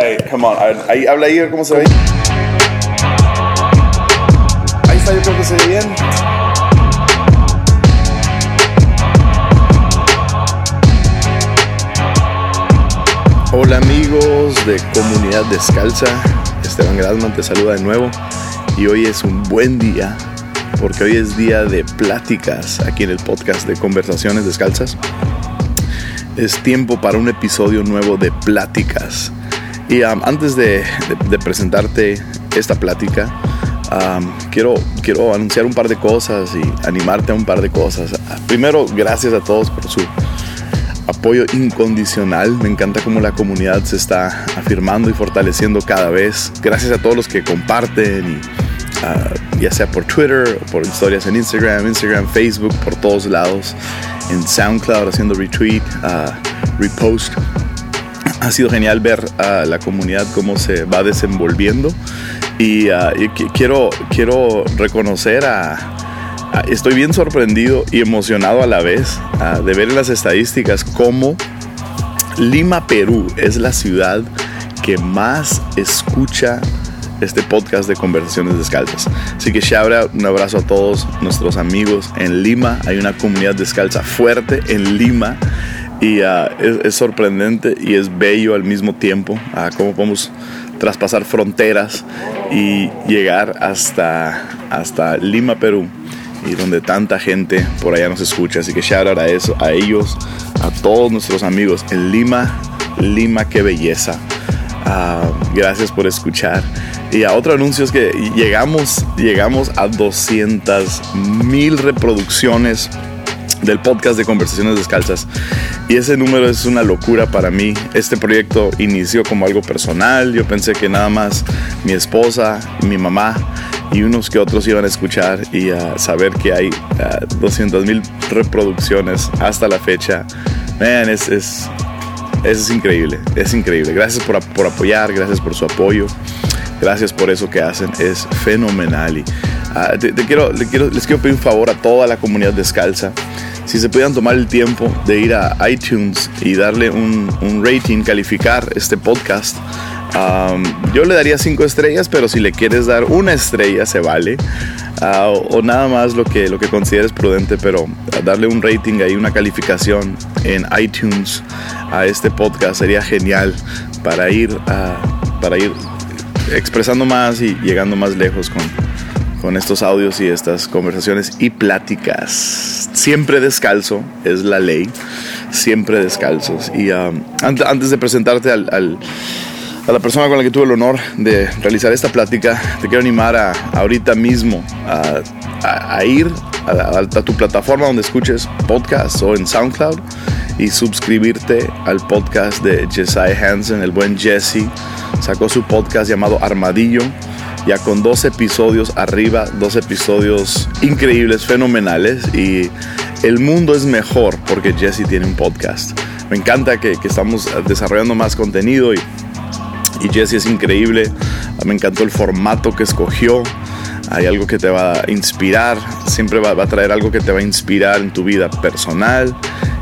Ay, come on. Ahí, habla ahí, cómo se ve. Ahí está, yo creo que se ve bien. Hola amigos de Comunidad Descalza, Esteban Grasman te saluda de nuevo y hoy es un buen día porque hoy es día de pláticas aquí en el podcast de Conversaciones Descalzas. Es tiempo para un episodio nuevo de pláticas. Y um, antes de, presentarte esta plática, um, quiero, quiero anunciar un par de cosas y animarte a un par de cosas. Primero, gracias a todos por su apoyo incondicional. Me encanta cómo la comunidad se está afirmando y fortaleciendo cada vez. Gracias a todos los que comparten y Ah, ya sea por Twitter, por historias en Instagram, Instagram, Facebook, por todos lados, en SoundCloud haciendo retweet, uh, repost. Ha sido genial ver a la comunidad cómo se va desenvolviendo y, ah, quiero, quiero reconocer a, Estoy bien sorprendido y emocionado a la vez de ver las estadísticas cómo Lima, Perú es la ciudad que más escucha este podcast de conversaciones descalzas. Así que shout un abrazo a todos nuestros amigos en Lima. Hay una comunidad descalza fuerte en Lima y uh, es, sorprendente y es bello al mismo tiempo uh, cómo podemos traspasar fronteras y llegar hasta, hasta Lima, Perú y donde tanta gente por allá nos escucha. Así que shout out a eso, a ellos, a todos nuestros amigos en Lima. Lima, qué belleza. Uh, gracias por escuchar. Y a otro anuncio es que llegamos, llegamos a 200 mil reproducciones del podcast de Conversaciones Descalzas. Y ese número es una locura para mí. Este proyecto inició como algo personal. Yo pensé que nada más mi esposa, mi mamá y unos que otros iban a escuchar y a saber que hay 200 mil reproducciones hasta la fecha. Man, es, es, es increíble, es increíble. Gracias por, por apoyar, gracias por su apoyo. Gracias por eso que hacen, es fenomenal. Y, ah, te, quiero, les quiero pedir un favor a toda la comunidad descalza. Si se pudieran tomar el tiempo de ir a iTunes y darle un, rating, calificar este podcast. yo le daría cinco estrellas, pero si le quieres dar una estrella se vale. Ah, o, nada más lo que, lo que consideres prudente, pero darle un rating ahí, una calificación en iTunes a este podcast sería genial para ir, para ir expresando más y llegando más lejos con, con estos audios y estas conversaciones y pláticas. Siempre descalzo, es la ley, siempre descalzos. Y um, antes de presentarte al, a la persona con la que tuve el honor de realizar esta plática, te quiero animar a, ahorita mismo a, ir a, a, tu plataforma donde escuches podcasts o en SoundCloud y suscribirte al podcast de Jesiah Hansen, el buen Jesse sacó su podcast llamado Armadillo, ya con dos episodios arriba, dos episodios increíbles, fenomenales y el mundo es mejor porque Jesse tiene un podcast. Me encanta que, estamos desarrollando más contenido y, y Jesse es increíble. Me encantó el formato que escogió. Hay algo que te va a inspirar, siempre va, va a traer algo que te va a inspirar en tu vida personal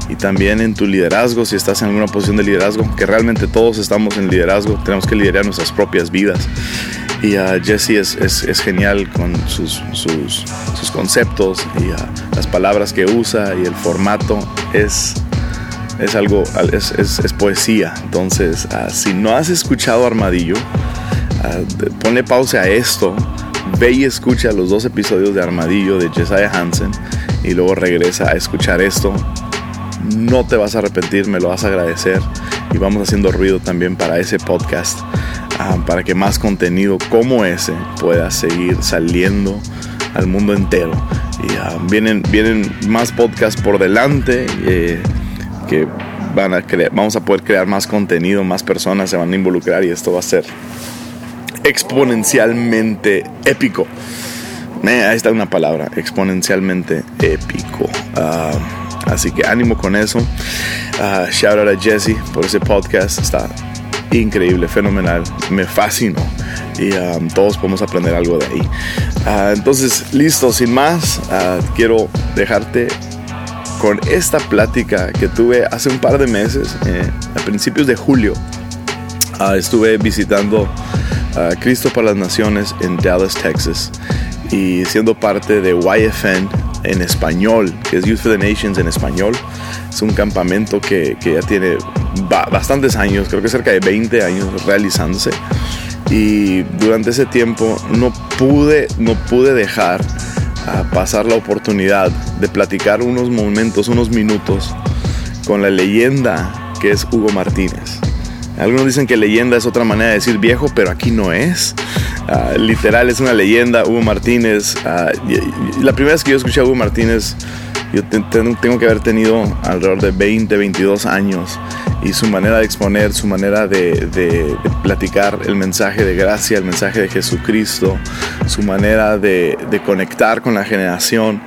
y también en tu liderazgo, si estás en alguna posición de liderazgo, que realmente todos estamos en liderazgo, tenemos que liderar nuestras propias vidas. Y uh, Jesse es, es, genial con sus, sus, sus conceptos y uh, las palabras que usa y el formato. Es, es algo, es, es poesía. Entonces, uh, si no has escuchado Armadillo, ponle pausa a esto, ve y escucha los dos episodios de Armadillo de Jesiah Hansen y luego regresa a escuchar esto. No te vas a arrepentir, me lo vas a agradecer. Y vamos haciendo ruido también para ese podcast, ah, para que más contenido como ese pueda seguir saliendo al mundo entero. Y ah, vienen, vienen más podcasts por delante eh, que van a vamos a poder crear más contenido, más personas se van a involucrar y esto va a ser exponencialmente épico. ahí está una palabra, exponencialmente épico. Ah, Así que ánimo con eso. Shout out a Jesse por ese podcast. Está increíble, fenomenal. Me fascinó. Y um, todos podemos aprender algo de ahí. Uh, entonces, listo, sin más, uh, quiero dejarte con esta plática que tuve hace un par de meses, eh, a principios de julio, Ah, estuve visitando a Cristo para las Naciones en Dallas, Texas, y siendo parte de YFN en español, que es Youth for the Nations en español. Es un campamento que, que ya tiene bastantes años, creo que cerca de 20 años realizándose. Y durante ese tiempo no pude, no pude dejar a pasar la oportunidad de platicar unos momentos, unos minutos con la leyenda que es Hugo Martínez. Algunos dicen que leyenda es otra manera de decir viejo, pero aquí no es. Ah, literal es una leyenda, Hugo Martínez. Ah, la primera vez que yo escuché a Hugo Martínez, yo tengo que haber tenido alrededor de 20, 22 años. Y su manera de exponer, su manera de, platicar el mensaje de gracia, el mensaje de Jesucristo, su manera de, conectar con la generación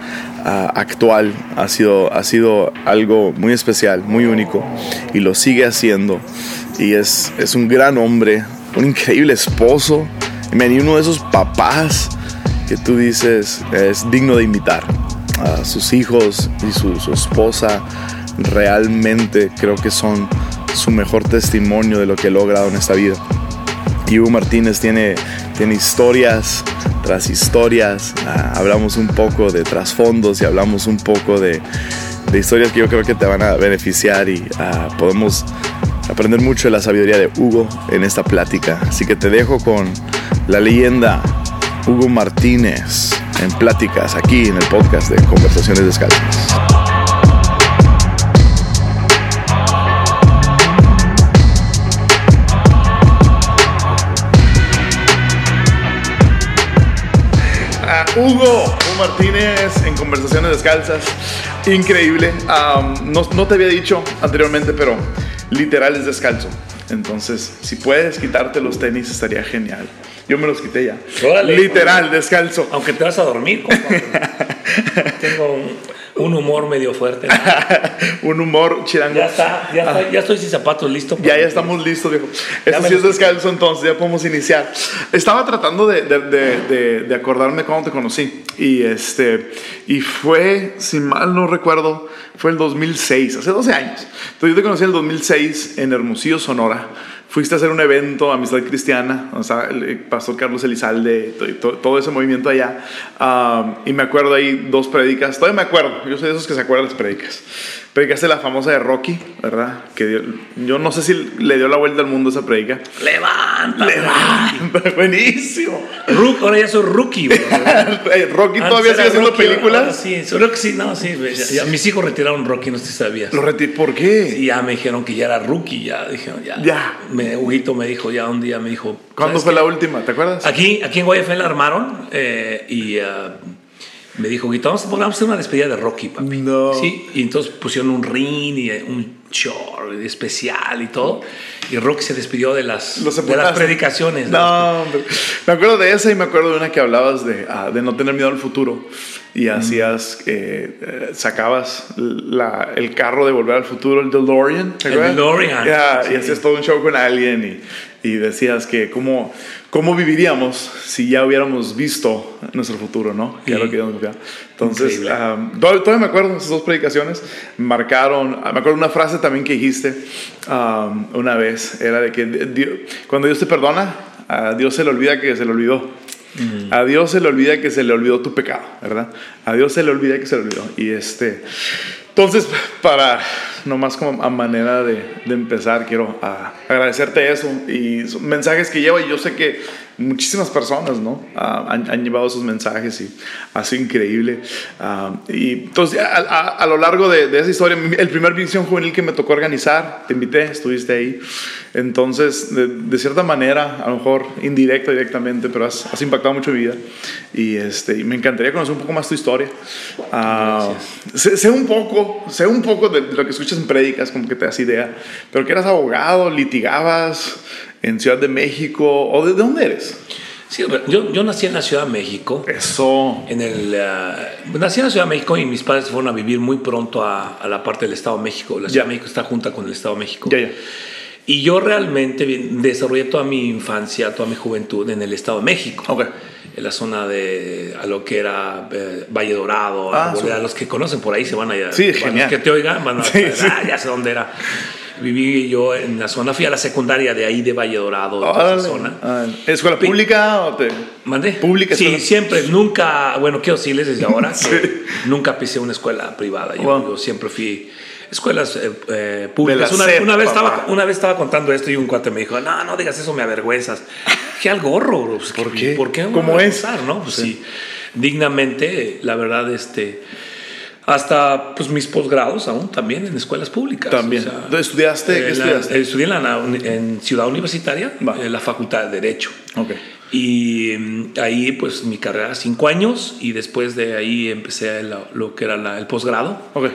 ah, actual ha sido, ha sido algo muy especial, muy único. Y lo sigue haciendo. Y es, es un gran hombre, un increíble esposo y uno de esos papás que tú dices es digno de imitar. A sus hijos y su, esposa realmente creo que son su mejor testimonio de lo que he logrado en esta vida. Hugo Martínez tiene, tiene historias tras historias. Ah, hablamos un poco de trasfondos y hablamos un poco de, de, historias que yo creo que te van a beneficiar y ah, podemos aprender mucho de la sabiduría de Hugo en esta plática. Así que te dejo con la leyenda Hugo Martínez en pláticas aquí en el podcast de Conversaciones Descalzas. Hugo, Hugo Martínez en Conversaciones Descalzas. Increíble. no, no, te había dicho anteriormente, pero literal es descalzo. Entonces, si puedes quitarte los tenis, estaría genial. Yo me los quité ya. Literal, descalzo. Aunque te vas a dormir, Tengo un, humor medio fuerte. un humor chirango. Ya está, ya, está, ya estoy sin zapatos, listo. Ya, ya estamos listos, viejo. Eso sí es descalzo, entonces ya podemos iniciar. Estaba tratando de, de, de, acordarme cuando te conocí. Y, este, y fue, si mal no recuerdo, fue el 2006, hace 12 años. Entonces yo te conocí en el 2006 en Hermosillo, Sonora fuiste a hacer un evento, Amistad Cristiana, o sea, el pastor Carlos Elizalde, todo, ese movimiento allá. Um, y me acuerdo ahí dos predicas, todavía me acuerdo, yo soy de esos que se acuerdan las predicas predicaste la famosa de Rocky, ¿verdad? Que yo no sé si le dio la vuelta al mundo esa predica. Levanta, levanta, buenísimo. Rook, ahora ya soy rookie. Rocky todavía sigue haciendo películas. sí, solo que sí, no, sí. mis hijos retiraron Rocky, no sé si sabías. ¿Lo retir ¿Por qué? Y ya me dijeron que ya era rookie, ya dijeron, ya. Ya. Me, Huguito me dijo, ya un día me dijo. ¿Cuándo fue la última? ¿Te acuerdas? Aquí, aquí en Guayafé la armaron eh, y. Uh, me dijo, vamos, a hacer una despedida de Rocky, papi. No. Sí, y entonces pusieron un ring y un short especial y todo. Y Rocky se despidió de las, de las predicaciones. No, me acuerdo de esa y me acuerdo de una que hablabas de, ah, de no tener miedo al futuro. Y mm. hacías, eh, sacabas la, el carro de Volver al Futuro, el DeLorean. el DeLorean. Y hacías todo un show con alguien y, y decías que cómo ¿Cómo viviríamos si ya hubiéramos visto nuestro futuro, no? Ya lo que Entonces, todavía, me acuerdo de esas dos predicaciones. Marcaron, me acuerdo una frase también que dijiste una vez, era de que cuando Dios te perdona, a Dios se le olvida que se le olvidó. Mm. A Dios se le olvida que se le olvidó tu pecado, ¿verdad? A Dios se le olvida que se le olvidó. Y este, entonces, para nomás como a manera de, de empezar, quiero agradecerte eso y mensajes que lleva. Y yo sé que muchísimas personas ¿no? Ah, han, llevado esos mensajes y ha sido increíble. Ah, y entonces, a, a, lo largo de, de, esa historia, el primer Visión Juvenil que me tocó organizar, te invité, estuviste ahí. Entonces, de, de cierta manera, a lo mejor indirecta, directamente, pero has, has impactado mucho mi vida. Y, este, y me encantaría conocer un poco más tu historia. Uh, sé, un poco, sé un poco de, lo que escuchas en prédicas, como que te das idea, pero que eras abogado, litigabas en Ciudad de México, ¿o de, dónde eres? Sí, yo, yo, nací en la Ciudad de México. Eso. En el, uh, nací en la Ciudad de México y mis padres fueron a vivir muy pronto a, a la parte del Estado de México. La Ciudad de México está junta con el Estado de México. Ya, ya. Y yo realmente desarrollé toda mi infancia, toda mi juventud en el Estado de México. Okay. En la zona de a lo que era eh, Valle Dorado, ah, a, los que conocen por ahí se van a Sí, genial. Los que te oigan van a sí, ah, ya sé dónde era. Viví yo en la zona, fui a la secundaria de ahí de Valle Dorado, de esa zona. Ah, ¿Escuela pública o te...? ¿Mandé? ¿Pública? Sí, siempre, nunca, bueno, quiero decirles desde ahora que nunca pisé una escuela privada. Yo, siempre fui escuelas eh, eh, públicas. Una, una, vez estaba, una vez estaba contando esto y un cuate me dijo, no, no digas eso, me avergüenzas. ¿Qué al gorro, bro? Pues, ¿Por qué? ¿Por qué? ¿Cómo es? ¿no? Pues sí. dignamente, la verdad, este hasta pues mis posgrados aún también en escuelas públicas. También. ¿Estudiaste? ¿Qué estudiaste? estudié en, la, en Ciudad Universitaria, en la Facultad de Derecho. Okay. Y mm, ahí, pues, mi carrera, cinco años, y después de ahí empecé lo que era el posgrado, okay.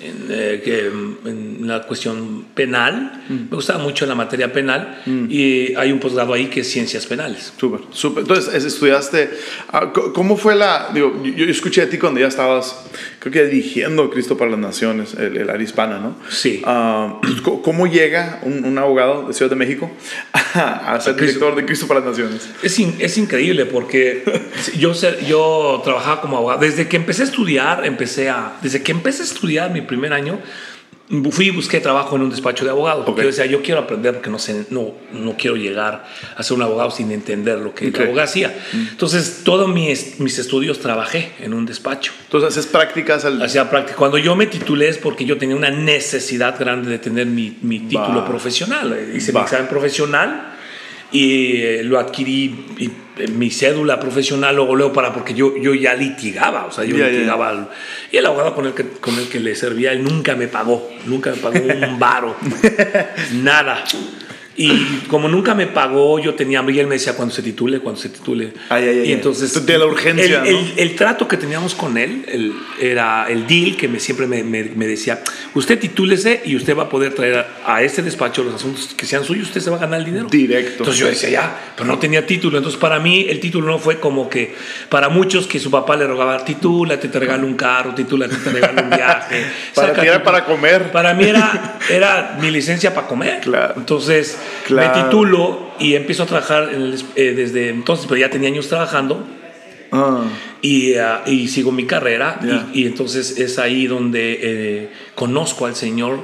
en, eh, que, mm, en la cuestión penal. Mm. Me gustaba mucho la materia penal, y hay un posgrado ahí que es ciencias penales. Súper, súper. Entonces, estudiaste, ah, ¿cómo fue la, digo, yo escuché a ti cuando ya estabas, creo que dirigiendo Cristo para las Naciones, el, el área hispana, ¿no? Sí. Ah, ¿Cómo llega un, un, abogado de Ciudad de México a, ser director de Cristo para las Naciones? Es, increíble porque yo, yo trabajaba como abogado. Desde que empecé a estudiar, empecé a. Desde que empecé a estudiar mi primer año, fui y busqué trabajo en un despacho de abogados. Porque yo decía, yo quiero aprender porque no, sé, no, no quiero llegar a ser un abogado sin entender lo que el abogado hacía. Mm. Entonces, todos mis, mis estudios trabajé en un despacho. Entonces, haces prácticas al... Hacía prácticas. Cuando yo me titulé es porque yo tenía una necesidad grande de tener mi, mi título profesional. Hice mi examen profesional y eh, lo adquirí y, eh, mi cédula profesional luego, luego para porque yo, yo ya litigaba, o sea, yo litigaba y el abogado con el que con el que le servía él nunca me pagó, nunca me pagó un varo, nada. Y como nunca me pagó, yo tenía y él me decía cuando se titule, cuando se titule. y entonces. la urgencia. El, el, trato que teníamos con él el, era el deal que me, siempre me, me, decía: Usted titúlese y usted va a poder traer a, este despacho los asuntos que sean suyos, usted se va a ganar el dinero. Directo. Entonces yo decía, ya, pero no tenía título. Entonces para mí el título no fue como que para muchos que su papá le rogaba: titúlate, te regalo un carro, titúlate, te regalo un viaje. para ti era para comer. Para mí era, era mi licencia para comer. Claro. Entonces me titulo y empiezo a trabajar eh, desde entonces, pero ya tenía años trabajando. Ah. Y, ah, y, sigo mi carrera y, entonces es ahí donde eh, conozco al Señor.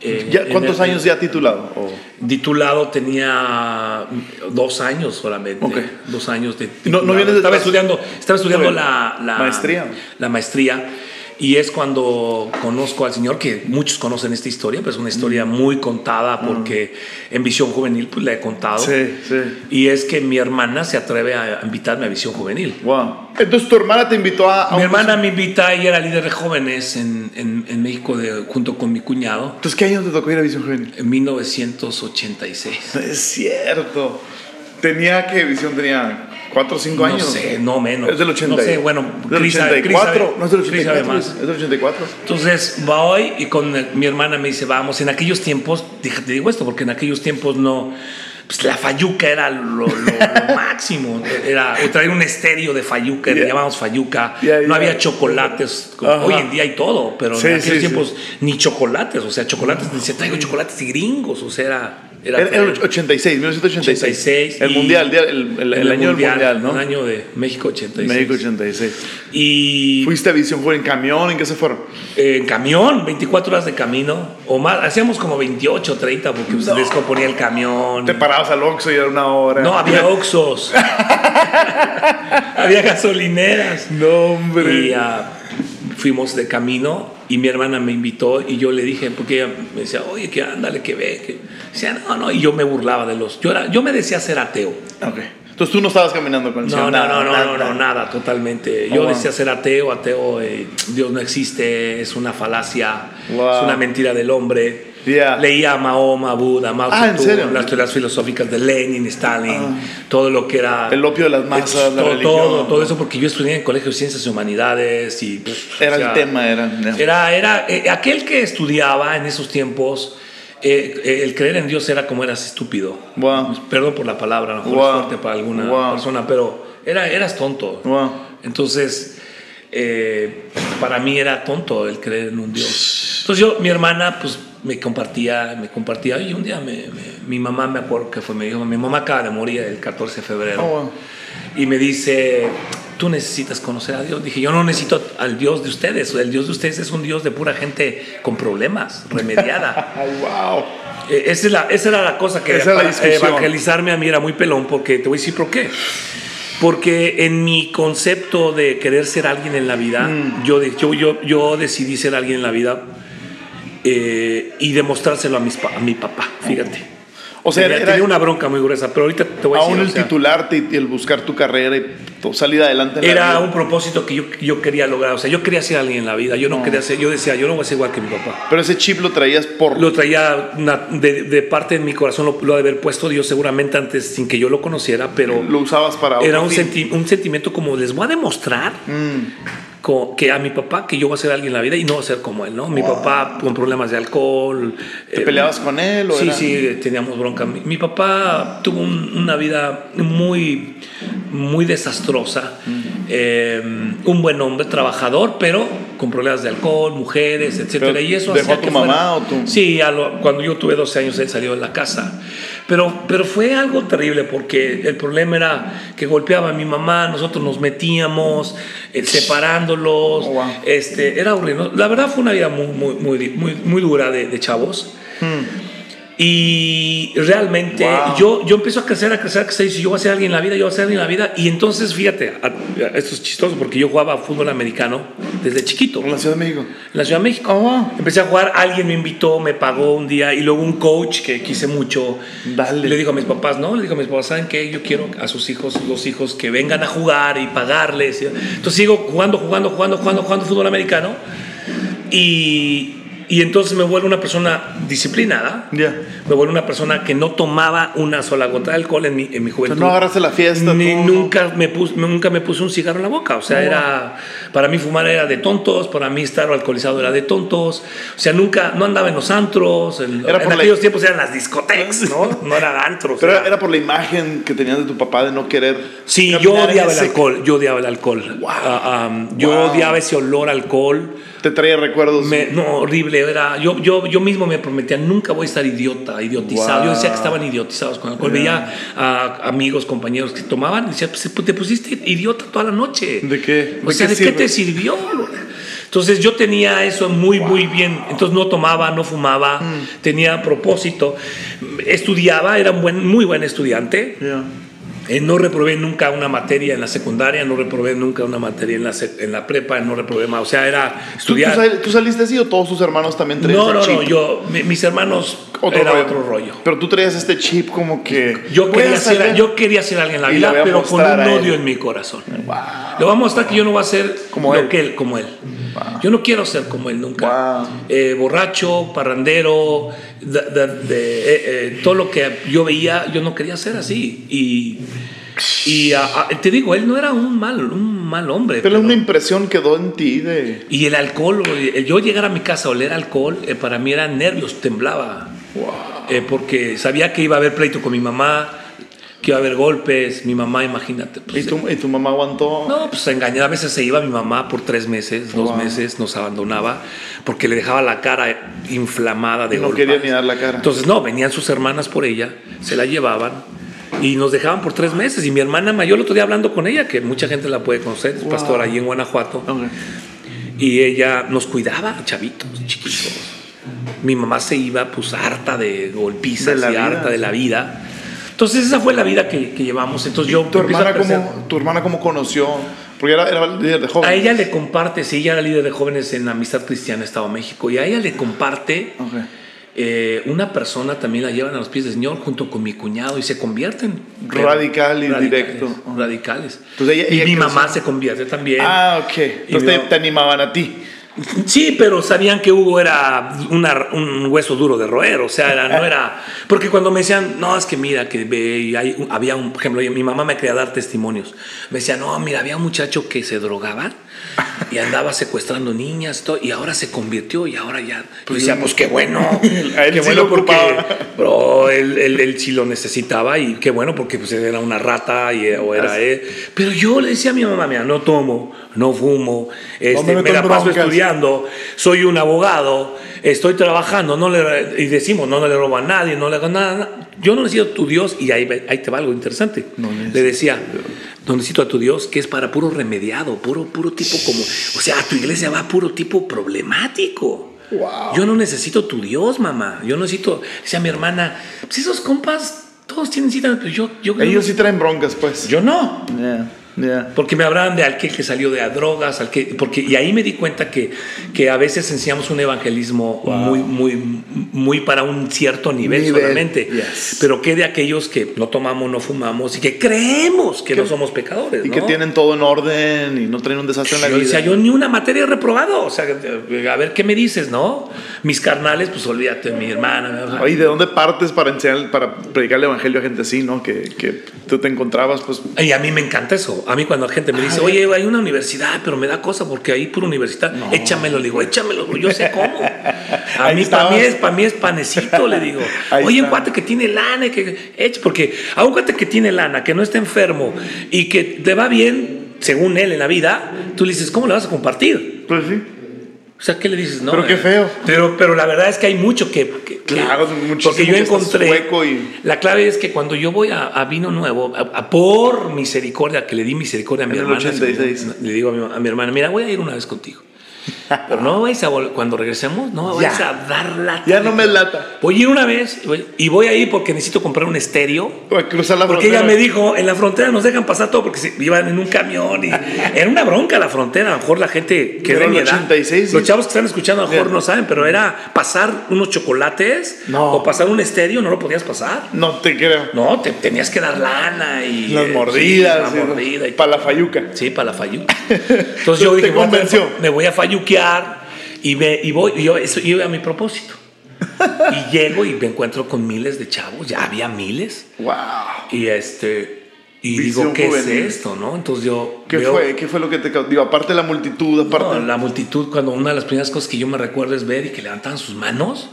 Eh, ¿Cuántos años ya titulado? Titulado tenía dos años solamente. Dos años de no, no estaba, estudiando, estaba estudiando la, la, maestría. La maestría y es cuando conozco al Señor, que muchos conocen esta historia, pero es una historia mm. muy contada mm. porque en Visión Juvenil pues, la he contado. Sí, sí. Y es que mi hermana se atreve a invitarme a Visión Juvenil. Wow. Entonces tu hermana te invitó a... mi hermana me invita, ella era líder de jóvenes en, en, en México de, junto con mi cuñado. Entonces, ¿qué año te tocó ir a Visión Juvenil? En 1986. Es cierto. Tenía que Visión tenía ¿Cuatro o cinco años? No sé, no menos. Es del 80. No sé, bueno, del 84. no es del 84. Es del 84. Entonces voy y con mi hermana me dice, vamos, en aquellos tiempos, te digo esto porque en aquellos tiempos no. Pues la fayuca era lo, máximo. Era traer un estéreo de fayuca, le llamamos fayuca. no había chocolates. Hoy en día hay todo, pero en aquellos tiempos ni chocolates. O sea, chocolates, dice, traigo chocolates y gringos. O sea, era era, el 86, 1986. el mundial, el, el, el, año mundial, del mundial, ¿no? El año de México 86. México 86. Y. ¿Fuiste a Visión fue en camión? ¿En qué se fueron? en camión, 24 horas de camino. O más, hacíamos como 28, 30 porque se descomponía el camión. Te parabas al Oxxo y era una hora. No, había Oxxos. había gasolineras. No, hombre. Y fuimos de camino y mi hermana me invitó y yo le dije, porque ella me decía, oye, que ándale, que ve, que... Decía, no, no, y yo me burlaba de los... Yo, era, yo me decía ser ateo. Entonces tú no estabas caminando con el no, Señor. No, no, no, no, no, nada, totalmente. Yo oh, decía ser ateo, ateo, eh, Dios no existe, es una falacia, es una mentira del hombre. Leía a Mahoma, Buda, Mao ah, las teorías filosóficas de Lenin, Stalin, ah. todo lo que era... El opio de las masas, la todo, todo, todo, eso porque yo estudié en el Colegio de Ciencias y Humanidades y... Pues, era el tema, era... Era, era eh, aquel que estudiaba en esos tiempos... Eh, eh, el creer en Dios era como eras estúpido. Perdón por la palabra, no es fuerte para alguna persona, pero era, eras tonto. Entonces, para mí era tonto el creer en un Dios. Entonces yo, mi hermana, pues me compartía, me compartía, y un día me, mi mamá me acuerdo que fue, me dijo, mi mamá acaba de morir el 14 de febrero. Oh, y me dice, tú necesitas conocer a Dios. Dije, yo no necesito al Dios de ustedes. El Dios de ustedes es un Dios de pura gente con problemas, remediada. wow. Eh, esa, es la, esa era la cosa que es la evangelizarme a mí era muy pelón, porque te voy a decir por qué. Porque en mi concepto de querer ser alguien en la vida, Mm. yo, yo, yo, yo decidí ser alguien en la vida eh, y demostrárselo a, mis, a mi papá, fíjate. O sea, tenía, era, tenía una bronca muy gruesa, pero ahorita te voy a decir. aún o el sea, titularte y el buscar tu carrera y salir adelante en la Era vida. un propósito que yo, yo quería lograr. O sea, yo quería ser alguien en la vida. Yo no, quería ser, yo decía, yo no voy a ser igual que mi papá. Pero ese chip lo traías por... Lo traía una- de, de parte de mi corazón, lo, lo ha de haber puesto Dios seguramente antes sin que yo lo conociera, pero lo usabas para... era un, senti- un sentimiento como les voy a demostrar Mm. Que a mi papá que yo voy a ser alguien en la vida y no voy a ser como él, ¿no? Mi papá con problemas de alcohol. ¿Te eh, peleabas con él o Sí, sí, teníamos bronca. Mi, mi papá tuvo un- una vida muy, muy desastrosa. Eh, un buen hombre, trabajador, pero con problemas de alcohol, mujeres, etcétera. Pero, y eso ¿dejó a tu que mamá o tú? Sí, lo- cuando yo tuve 12 años él salió de la casa. Pero, pero fue algo terrible porque el problema era que golpeaba a mi mamá, nosotros nos metíamos, eh, separándolos. Oh, wow. este, era horrible. La verdad fue una vida muy, muy, muy, muy, muy dura de, de chavos. Y realmente Wow. yo, yo empiezo a crecer, a crecer, a crecer. Y dice, yo voy a ser alguien en la vida, yo voy a ser alguien en la vida. Y entonces, fíjate, a- a- esto es chistoso porque yo jugaba fútbol americano desde chiquito En la Ciudad de México. en la Ciudad de México. Oh. Empecé a jugar, alguien me invitó, me pagó un día y luego un coach que quise mucho. Dale. Le dijo a mis papás, no, le dijo a mis papás, ¿saben qué? Yo quiero a sus hijos, los hijos que vengan a jugar y pagarles. Entonces sigo jugando, jugando, jugando, jugando, jugando fútbol americano y, y entonces me vuelvo una persona disciplinada. Ya. Me vuelvo una persona que no tomaba una sola gota de alcohol en mi, en mi O sea, juventud. no agarraste la fiesta. Ni nunca, me pus- nunca me puse un cigarro en la boca. O sea, era. Para mí fumar era de tontos, para mí estar alcoholizado era de tontos. O sea, nunca. No andaba en los antros. En, Era en por la- aquellos tiempos eran las discotecas, ¿no? No eran antros. Pero era- por la imagen que tenías de tu papá de no querer. Sí, yo odiaba el alcohol. Yo odiaba el alcohol. Ah, ah, yo Wow. odiaba ese olor a alcohol. Te traía recuerdos. Me- no, horrible. Era, yo, yo, yo mismo me prometía, nunca voy a estar idiota, idiotizado. Wow. Yo decía que estaban idiotizados con alcohol. Veía a amigos, compañeros que tomaban decía, pues te pusiste idiota toda la noche. ¿De qué? O ¿De sea, qué ¿de qué te sirvió? Entonces yo tenía eso muy, muy bien. Entonces no tomaba, no fumaba, Mm. tenía propósito. Estudiaba, era un buen, muy buen estudiante. Ya. Eh, no reprobé nunca una materia en la secundaria, no reprobé nunca una materia en la, en la prepa, no reprobé más. O sea, era ¿Tú, tú estudiar. sal- tú saliste así o todos tus hermanos también traían No, no, no, chip? yo, mi- mis hermanos Otro era rollo. otro rollo. Pero tú traías este chip como que. Yo quería, ser, yo quería ser alguien en la vida, pero con un odio en mi corazón. Wow. Le voy a mostrar que yo no voy a ser Como lo él. que él, como él. Yo no quiero ser como él nunca. Wow. Eh, borracho, parrandero, de, de- de- eh, todo lo que yo veía, yo no quería ser así. Y, y ah, ah, te digo, él no era un mal, un mal hombre. Pero pero- una impresión quedó en ti de. y el alcohol, el yo llegar a mi casa a oler alcohol, eh, para mí eran nervios, temblaba. Eh, porque sabía que iba a haber pleito con mi mamá, que iba a haber golpes. Mi mamá, imagínate. pues, ¿Y tu, y tu mamá aguantó? no, pues engañada. A veces se iba mi mamá por tres meses, dos Wow. meses, nos abandonaba porque le dejaba la cara inflamada de no golpes. quería ni dar la cara. Entonces, no, venían sus hermanas por ella, se la llevaban y nos dejaban por tres meses. Y mi hermana mayor, el otro día hablando con ella, que mucha gente la puede conocer, es Wow. pastora allí en Guanajuato, Ok. y ella nos cuidaba, chavitos, chiquitos. Mi mamá se iba, pues, harta de golpizas De y vida, harta de sí. la vida. Entonces, esa fue la vida que, que llevamos. Entonces, yo ¿Tu a hermana, cómo, ¿Tu hermana cómo conoció? Porque era, era líder de jóvenes. A ella le comparte, sí, ella era líder de jóvenes en Amistad Cristiana Estado de México, y a ella le comparte Ok. Eh, una persona, también la llevan a los pies del Señor junto con mi cuñado y se convierten. Radical y radicales, directo. Radicales. Entonces ella- y mi mamá se convierte también. Ah, ok. Entonces te, animaban a ti. Sí, pero sabían que Hugo era una- un hueso duro de roer, o sea, era- no era... Porque cuando me decían, no, es que mira, que ve, y hay, había un, por ejemplo, mi mamá me quería dar testimonios. Me decía, no, mira, había un muchacho que se drogaba y andaba secuestrando niñas todo, y ahora se convirtió y ahora ya... Pues decía, pues qué bueno, A él qué sí bueno lo porque bro, él, él- él sí lo necesitaba y qué bueno porque pues, era una rata y, o era él. Pero yo le decía a mi mamá, mira, no tomo, no fumo, este, me me, meto la paso broncas. estudiando, soy un abogado, estoy trabajando, no le, y decimos, no, no le robo a nadie, no le hago nada, nada. Yo no necesito tu Dios, y ahí, ahí te va algo interesante. le decía, no necesito a tu Dios, que es para puro remediado, puro, puro tipo como, o sea, a tu iglesia va puro tipo problemático. Yo no necesito tu Dios, mamá. Yo necesito, decía mi hermana, pues esos compas, todos tienen cita, pero yo, yo Ellos sí traen broncas, pues. Yo no. Porque me hablaban de aquel que salió de a drogas, al que, porque, y ahí me di cuenta que, que a veces enseñamos un evangelismo muy, muy, muy para un cierto nivel, solamente. Pero que de aquellos que no tomamos, no fumamos y que creemos que no somos pecadores. Y que tienen todo en orden y no traen un desastre en la yo vida. Decía, yo ni una materia he reprobado. O sea, a ver qué me dices, ¿no? Mis carnales, pues olvídate, mi hermana. Oye, ¿de dónde partes para enseñar, para predicar el evangelio a gente así, ¿no? Que, que tú te encontrabas, pues. Y a mí me encanta eso. A mí cuando la gente me dice, oye, hay una universidad, pero me da cosa porque hay pura universidad, échamelo, le digo, échamelo, yo sé cómo. A mí, para mí, es, para mí es panecito, le digo. oye, un cuate que tiene lana, que eche, porque a un cuate que tiene lana, que no está enfermo y que te va bien, según él en la vida, tú le dices, ¿cómo le vas a compartir? Pues sí. O sea, ¿qué le dices? No, pero qué feo. Pero, pero la verdad es que hay mucho que... claro, mucho Porque yo encontré... Y... La clave es que cuando yo voy a, vino nuevo, a, por misericordia, que le di misericordia a mi hermana, le digo a mi, a mi hermana, mira, voy a ir una vez contigo. Pero no vais a cuando regresemos, no vais a dar lata. Ya no me lata. Voy a ir una vez y voy a ir porque necesito comprar un estéreo. cruzar la porque ella me dijo, en la frontera nos dejan pasar todo porque se iban en un camión y era una bronca la frontera. A lo mejor la gente que de mi edad, los chavos que están escuchando a lo mejor no saben, pero era pasar unos chocolates o pasar un estéreo, no lo podías pasar. No te creo. No, te tenías que dar lana y las mordidas, la mordida y para la fayuca. Sí, para la fayuca. Entonces yo dije, me voy a fayuquear y, ve, y voy, y yo, eso iba a mi propósito. y llego y me encuentro con miles de chavos, ya había miles. Wow. Y este y digo, ¿qué es esto, no? Entonces yo ¿Qué fue? ¿Qué fue lo que te digo, aparte de la multitud, aparte la multitud cuando una de las primeras cosas que yo me recuerdo es ver y que levantaban sus manos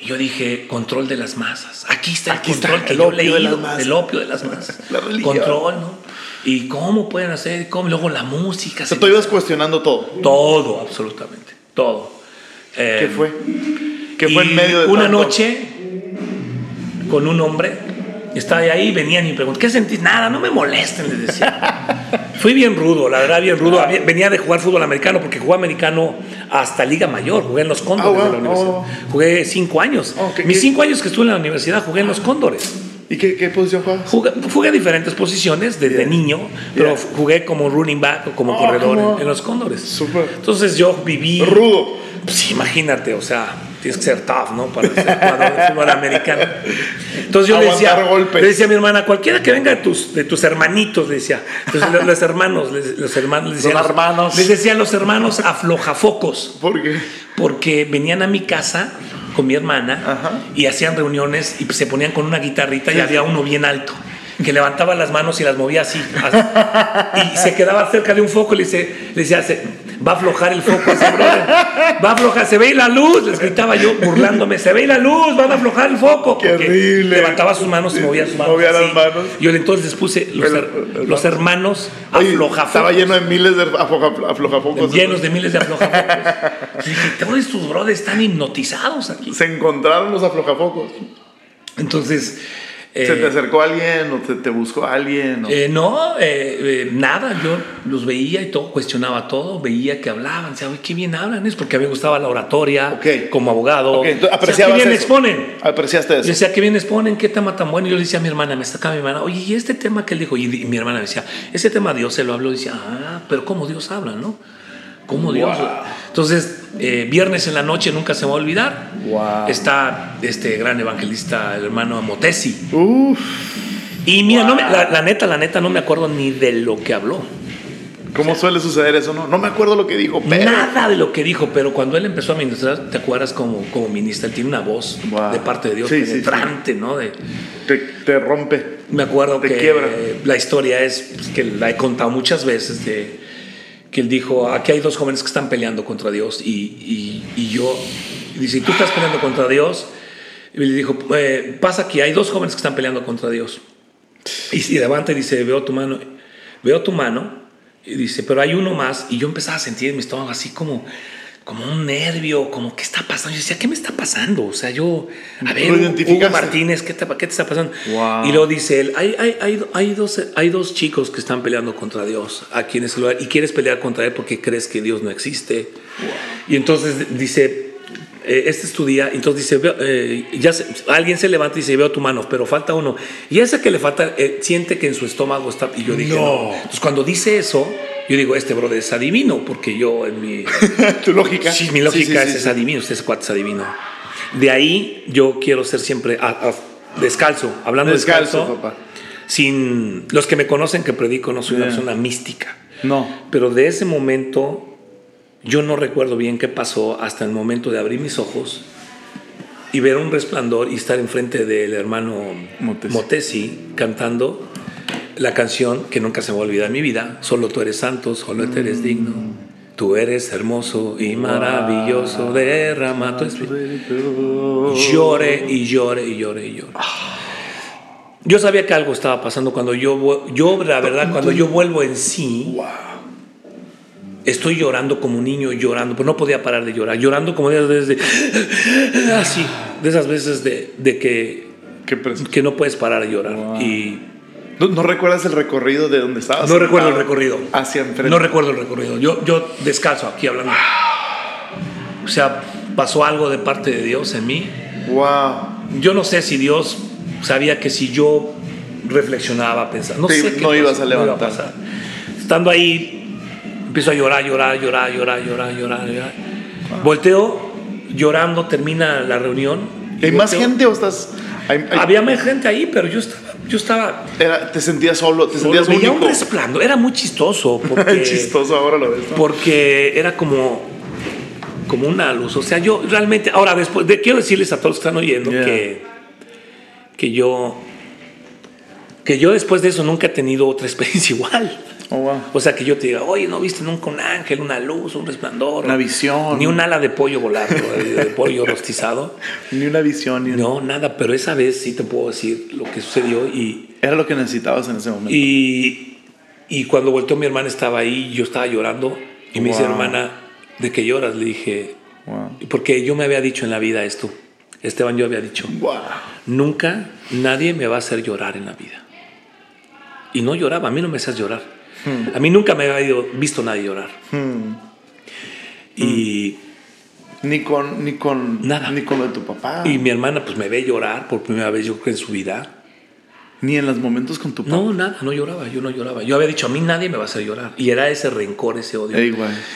y yo dije, control de las masas. Aquí está el control que yo leí, el opio de las masas. la religión. Control, ¿no? ¿Y cómo pueden hacer? ¿Cómo? Luego la música. O tú ibas cuestionando todo. Todo, absolutamente. Todo. ¿Qué eh, fue? ¿Qué fue en medio de Una noche con un hombre, estaba ahí, venían y me preguntaban, ¿qué sentís? Nada, no me molesten, les decía. Fui bien rudo, la verdad, bien rudo. Venía de jugar fútbol americano porque jugué americano hasta Liga Mayor, jugué en los Cóndores ah, de la universidad. Oh. Jugué cinco años. Oh, Mis cinco años que estuve en la universidad jugué en los Cóndores. ¿Y qué, posición jugabas? Jugué, diferentes posiciones desde niño, pero jugué como running back o como oh, corredor en, los Cóndores. Super. Entonces yo viví. Rudo. Pues imagínate, o sea, tienes que ser tough, ¿no? Para ser jugador de fútbol americano. Entonces yo le decía, le decía a mi hermana, cualquiera que venga de tus, de tus hermanitos, le decía. Entonces los hermanos, los hermanos, les decían, los hermanos. Les decían los hermanos aflojafocos. ¿Por qué? Porque venían a mi casa con mi hermana y hacían reuniones y se ponían con una guitarrita y había uno bien alto que levantaba las manos y las movía así, y se quedaba cerca de un foco y le, dice, le decía, va a aflojar el foco ese brother, va a aflojar, se ve la luz, les gritaba yo burlándome, se ve la luz, van a aflojar el foco. Qué horrible. Levantaba sus manos y movía sus manos. Movía las manos. Yo entonces les puse los, los hermanos aflojafocos. Estaba lleno de miles de aflojafocos. Llenos de miles de aflojafocos. dije, todos estos brothers están hipnotizados aquí. Se encontraron los aflojafocos. Entonces, ¿Se te eh, acercó alguien o te, te buscó alguien? Eh, no, eh, nada. Yo los veía y todo, cuestionaba todo. Veía que hablaban. Decía, qué bien hablan. Es porque a mí me gustaba la oratoria como abogado. Okay. apreciabas qué bien exponen. Apreciaste eso. Yo decía, qué bien exponen, qué tema tan bueno. Y yo le decía a mi hermana, me sacaba mi hermana, oye, ¿y este tema que él dijo? Y, mi hermana me decía, ese tema Dios se lo habló. Y decía, ah, pero ¿cómo Dios habla, no? ¿Cómo Dios? Entonces, eh, viernes en la noche nunca se va a olvidar. Está este gran evangelista, el hermano Amotesi. Y mira, la, neta, la neta, no me acuerdo ni de lo que habló. ¿Cómo suele suceder eso? No, no me acuerdo lo que dijo. Nada de lo que dijo, pero cuando él empezó a ministrar, ¿te acuerdas como, como ministra? Él tiene una voz de parte de Dios penetrante, ¿no? De, te, rompe. Me acuerdo que la historia es pues, que la he contado muchas veces de que él dijo, aquí hay dos jóvenes que están peleando contra Dios y, y, yo, dice, ¿tú estás peleando contra Dios? Y le dijo, eh, pasa que hay dos jóvenes que están peleando contra Dios. Y, y levanta y dice, veo tu mano, veo tu mano, y dice, pero hay uno más. Y yo empezaba a sentir en mi estómago así como, como un nervio, como ¿qué está pasando? Yo decía, ¿qué me está pasando? O sea, yo, a ver, ¿Lo Hugo? Martínez, ¿qué te, qué te está pasando? Wow. Y luego dice él, hay, hay, hay, hay, dos, hay dos chicos que están peleando contra Dios aquí en ese lugar y quieres pelear contra él porque crees que Dios no existe. Y entonces dice, eh, este es tu día, entonces dice, veo, eh, ya se- alguien se levanta y dice, veo tu mano, pero falta uno. Y ese que le falta, eh, siente que en su estómago está, y yo dije, No. no. Entonces cuando dice eso, yo digo, este brother es adivino, porque yo en mi... tu lógica. Sí, mi lógica Sí, sí, es, es adivino, usted es cuate es adivino. De ahí yo quiero ser siempre a- a- descalzo, hablando Descalzo, descalzo, papá. sin los que me conocen que predico no soy una persona mística, No. pero de ese momento yo no recuerdo bien qué pasó hasta el momento de abrir mis ojos y ver un resplandor y estar enfrente del hermano Motesi. Motesi, cantando la canción que nunca se me va a olvidar en mi vida, solo tú eres santo, solo tú eres digno. Tú eres hermoso y maravilloso, derrama tu espíritu. Llore y llore y llore y llore. Yo sabía que algo estaba pasando cuando yo, yo la verdad, cuando yo vuelvo en sí, estoy llorando como un niño llorando, pero no podía parar de llorar, llorando como de esas veces de, así, de esas veces de, de que, que no puedes parar de llorar. Wow. Y ¿No, no recuerdas el recorrido de donde estabas? no recuerdo el recorrido. Hacia enfrente. No recuerdo el recorrido. Yo, yo descalzo aquí hablando. O sea, pasó algo de parte de Dios en mí. Wow. Yo no sé si Dios sabía que si yo reflexionaba, pensaba, no Te- sé qué no ibas a no iba levantar. pasar. Estando ahí, empiezo a llorar, llorar, llorar, llorar, llorar, llorar, llorar. Volteo, llorando, termina la reunión. ¿Hay más gente o estás.? Había más gente ahí, pero yo estaba, yo estaba era- te sentías solo, te solo, sentías veía único. un resplandor. Era muy chistoso porque, Chistoso ahora lo ves. ¿no? porque era como, como una luz. O sea, yo realmente, ahora después, de, quiero decirles a todos los que están oyendo Yeah. que, que yo, que yo después de eso nunca he tenido otra experiencia igual. Oh, wow. O sea, que yo te diga, oye, ¿no viste nunca un ángel, una luz, un resplandor? Una visión. Ni un ala de pollo volando, de, de pollo rostizado. Ni una visión, ni una- No, nada, pero esa vez sí te puedo decir lo que sucedió y, Era lo que necesitabas en ese momento. y, y cuando volteó mi hermana estaba ahí, yo estaba llorando y me dice, hermana, ¿de qué lloras? Le dije, Wow. porque yo me había dicho en la vida esto, Esteban, yo había dicho, Wow. nunca nadie me va a hacer llorar en la vida. Y no lloraba, a mí no me hacías llorar. A mí nunca me había ido- visto nadie llorar. Hmm. Y, Ni con, ni con, Nada. ni con lo de tu papá. y mi hermana pues me ve llorar por primera vez yo creo en su vida. Ni en los momentos con tu papá. No, nada, no lloraba, yo no lloraba. Yo había dicho, a mí nadie me va a hacer llorar. Y era ese rencor, ese odio.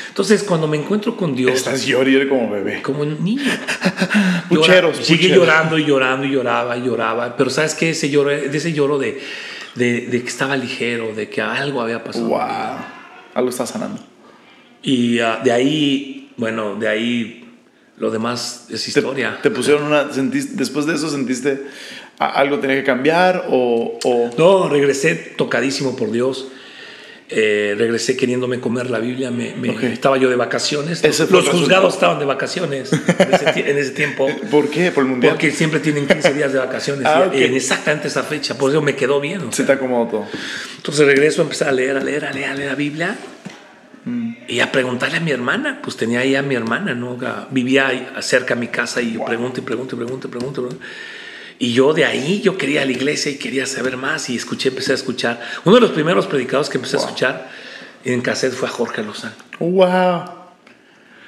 Entonces, cuando me encuentro con Dios, Estás llorando como bebé. como un niño. Pucheros, Llora- Sigue llorando y llorando y lloraba y lloraba. Pero ¿sabes qué? Ese lloro, de ese lloro de, de, de que estaba ligero, de que algo había pasado. Wow. Algo está sanando. Y ah, de ahí, bueno, de ahí lo demás es historia. te pusieron una. sentiste- después de eso, ¿sentiste algo tenía que cambiar? O. o- No, regresé tocadísimo por Dios. Eh, regresé queriéndome comer la Biblia. Me, me- Ok. Estaba yo de vacaciones. Ese Los juzgados estaban de vacaciones en ese, en ese tiempo. ¿Por qué? ¿Por el mundial? Porque siempre tienen 15 días de vacaciones. Ah, y- ok. En exactamente esa fecha. Por eso me quedó bien. o Se sea. te acomodó todo. Entonces regreso a empezar a leer, a leer, a leer, a leer la Biblia. Mm. Y a preguntarle a mi hermana. Pues tenía ahí a mi hermana, ¿no? Vivía cerca a mi casa y yo pregunto y pregunto y pregunto y pregunto. pregunto. Y yo de ahí, yo quería a la iglesia y quería saber más. Y escuché, empecé a escuchar. Uno de los primeros predicadores que empecé a escuchar en cassette fue a Jorge Lozano. wow.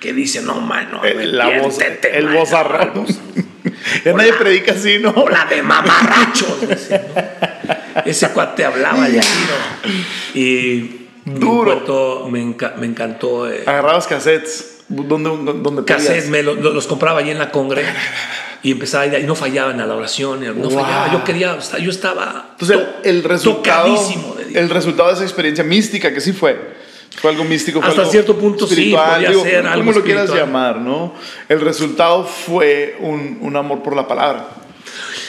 Que dice, no, mano, El- la voz, el mano". vozarrón. Ya nadie predica así, ¿no? Hola de mamarrachos. dice, ¿no? Ese cuate hablaba de ahí, ¿no? Y Duro. Me encantó, me, enca- me encantó eh, Agarrabas cassettes. ¿Dónde, dónde cassettes, pedías? me lo- lo- los compraba allí en la Congre y empezaba y no fallaban a la oración, no Wow. fallaba, yo quería, yo estaba Entonces, to- el resultado. de. El resultado de esa experiencia mística, que sí fue. Fue algo místico. Fue Hasta algo cierto punto sí, espiritual, podía digo, ser como algo lo quieras llamar, ¿no? El resultado fue un, un amor por la palabra.